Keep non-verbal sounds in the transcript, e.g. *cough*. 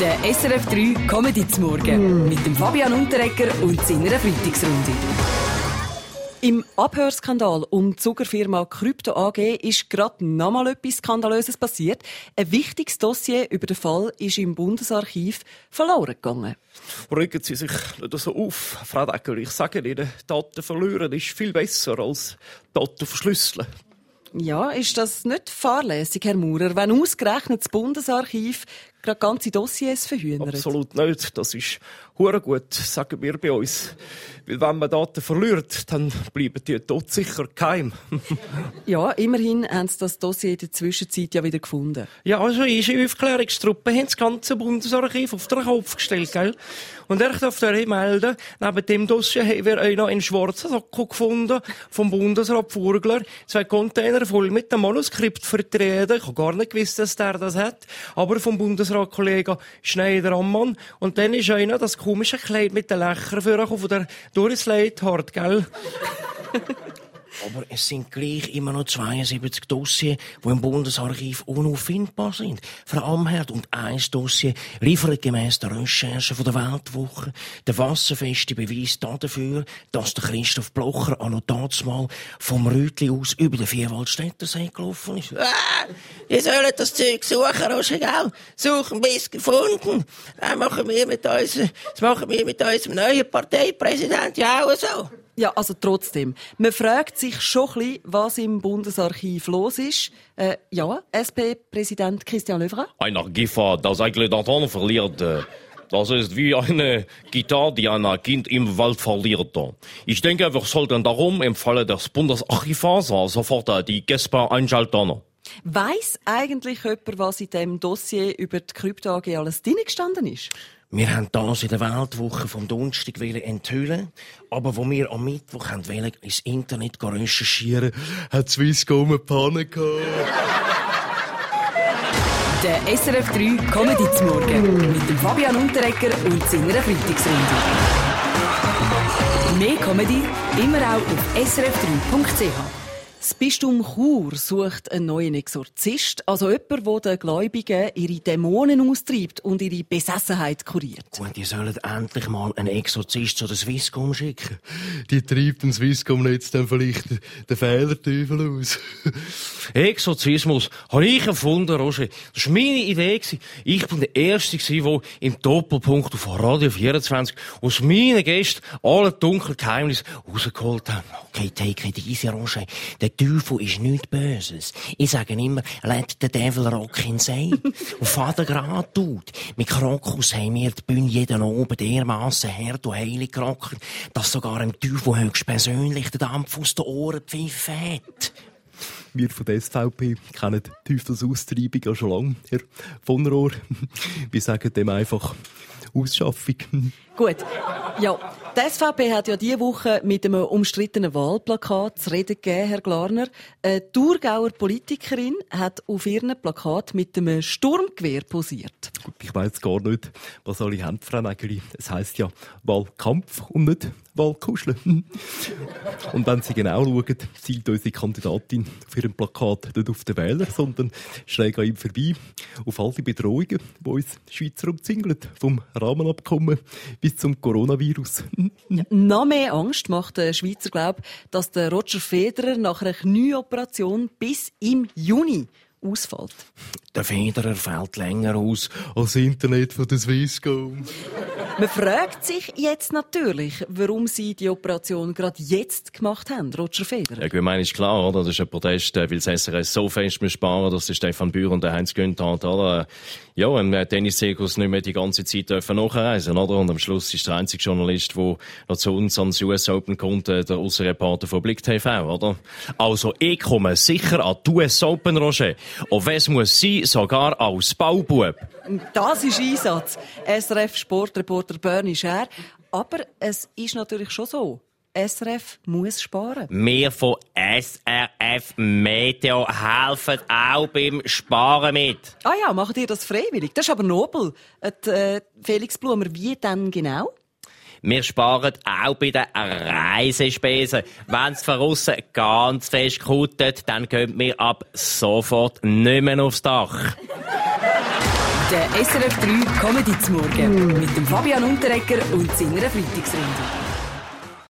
Der SRF 3 Comedy zum Morgen mit dem Fabian Unterrecker und seiner Freitagsrunde. Im Abhörskandal um die Zuckerfirma Krypto AG ist gerade nochmal etwas Skandalöses passiert. Ein wichtiges Dossier über den Fall ist im Bundesarchiv verloren gegangen. Rücken Sie sich nicht so auf, Frau Decker. Ich sage Ihnen, Daten verlieren ist viel besser als Daten verschlüsseln. Ja, ist das nicht fahrlässig, Herr Maurer, wenn ausgerechnet das Bundesarchiv gerade ganze Dossiers verhühnert? Absolut nicht. Das ist hure gut, sagen wir bei uns. Weil wenn man Daten verliert, dann bleiben die dort sicher geheim. *laughs* ja, immerhin haben sie das Dossier in der Zwischenzeit ja wieder gefunden. Ja, also unsere Aufklärungstruppe haben das ganze Bundesarchiv auf den Kopf gestellt, gell? Und ich darf dir melden, neben dem Dossier haben wir auch noch einen schwarzen Sack gefunden vom Bundesrat Furgler. Zwei Container voll mit dem Manuskript vertreten. Ich habe gar nicht gewusst, dass der das hat. Aber vom Bundesrat-Kollegen Schneider-Ammann. Und dann ist einer das komische Kleid mit den Lächern von der Doris Leithart, gell? Aber es sind gleich immer noch 72 Dossiers, die im Bundesarchiv unauffindbar sind. Frau Amherd und ein Dossier liefert gemäss der Recherche von der Weltwoche den wasserfesten Beweis dafür, dass der Christoph Blocher an mal vom Rütli aus über den Vierwaldstättersee gelaufen ist. Ah, ihr sollt das Zeug suchen, Roger? Suchen bis gefunden. Das machen wir mit unserem, das machen wir mit unserem neuen Parteipräsidenten ja auch so. Ja, also trotzdem. Man fragt sich schon ein bisschen, was im Bundesarchiv los ist. Äh, ja, SP-Präsident Christian Löwra? Ein Archivar, das eigentlich Daten verliert. Das ist wie eine Gitarre, die ein Kind im Wald verliert. Ich denke, wir sollten darum im Falle des Bundesarchivars sofort die GESPA einschalten. Weiss eigentlich jemand, was in dem Dossier über die Krypto AG alles drin gestanden ist? Wir haben das in der Weltwoche vom Donnerstag enthüllen, aber wo wir am Mittwoch haben ins Internet recherchieren, hat Swisscom eine Panne gehabt. Der SRF 3 Comedy zum Morgen mit dem Fabian Unterrecker und seiner Freitagsrunde. Mehr Comedy immer auch auf srf3.ch. Das Bistum Chur sucht einen neuen Exorzist, also jemand, der den Gläubigen ihre Dämonen austreibt und ihre Besessenheit kuriert. Gut, die sollen endlich mal einen Exorzist zu der Swisscom schicken. Die treibt den Swisscom jetzt dann vielleicht den Fehlerteufel aus. Exorzismus habe ich erfunden, Roger. Das war meine Idee. Ich bin der Erste, der im Doppelpunkt auf Radio 24 aus meinen Gästen alle dunklen Geheimnisse rausgeholt hat. Okay, take it easy, Roger. Der Teufel ist nichts Böses. Ich sage immer, let the devil rock inside. *laughs* und Vater gerade tut. Mit Krokus haben wir die Bühne jeden oben dermassen hart und heilig gerockt, dass sogar dem Teufel höchst persönlich den Dampf aus den Ohren pfiffen hat. Wir von der SVP kennen die Teufelsaustreibung ja schon lange, Herr von Rohr. *laughs* Wir sagen dem einfach Ausschaffung. Gut. Ja, die SVP hat ja diese Woche mit einem umstrittenen Wahlplakat zu reden gegeben, Herr Glarner. Eine Thurgauer Politikerin hat auf ihrem Plakat mit einem Sturmgewehr posiert. Gut, ich weiß gar nicht, was alle haben, Frau Nägeli. Es heisst ja Wahlkampf und nicht Wahlkuscheln. *laughs* und wenn Sie genau schauen, zielt unsere Kandidatin auf ihrem Plakat nicht auf den Wähler, sondern schräg an ihm vorbei auf all die Bedrohungen, die uns Schweizer umzingeln. Vom Rahmenabkommen bis zum Coronavirus. Ja, noch mehr Angst macht der Schweizer, glaube dass der Roger Federer nach einer Knieoperation bis im Juni ausfällt. Der Federer fällt länger aus als Internet von der Swisscom. Man fragt sich jetzt natürlich, warum Sie die Operation gerade jetzt gemacht haben, Roger Federer. Ja, ich meine, ist klar, oder? Das ist ein Protest, weil das SRS so fest sparen, dass der Stefan Bühr und Heinz Günther, oder? Ja, im Tennis-Zirkus nicht mehr die ganze Zeit dürfen nachreisen, oder? Und am Schluss ist der einzige Journalist, der noch zu uns ans US Open kommt, der Außenreporter von Blick TV, oder? Also, ich komme sicher an die US Open, Roger. Und was muss sein, sogar als Baubub. Das ist Einsatz. SRF Sportreporter Bernie Scher. Aber es ist natürlich schon so. SRF muss sparen. Wir von SRF Meteo helfen auch beim Sparen mit. Ah ja, macht ihr das freiwillig? Das ist aber nobel. Und, äh, Felix Blumer, wie denn genau? Wir sparen auch bei den Reisespesen. Wenn es von aussen ganz fest kutet, dann könnt wir ab sofort nicht mehr aufs Dach. Der SRF 3 Comedy zum Morgen mit dem Fabian Unterrecker und seiner Freitagsrunde.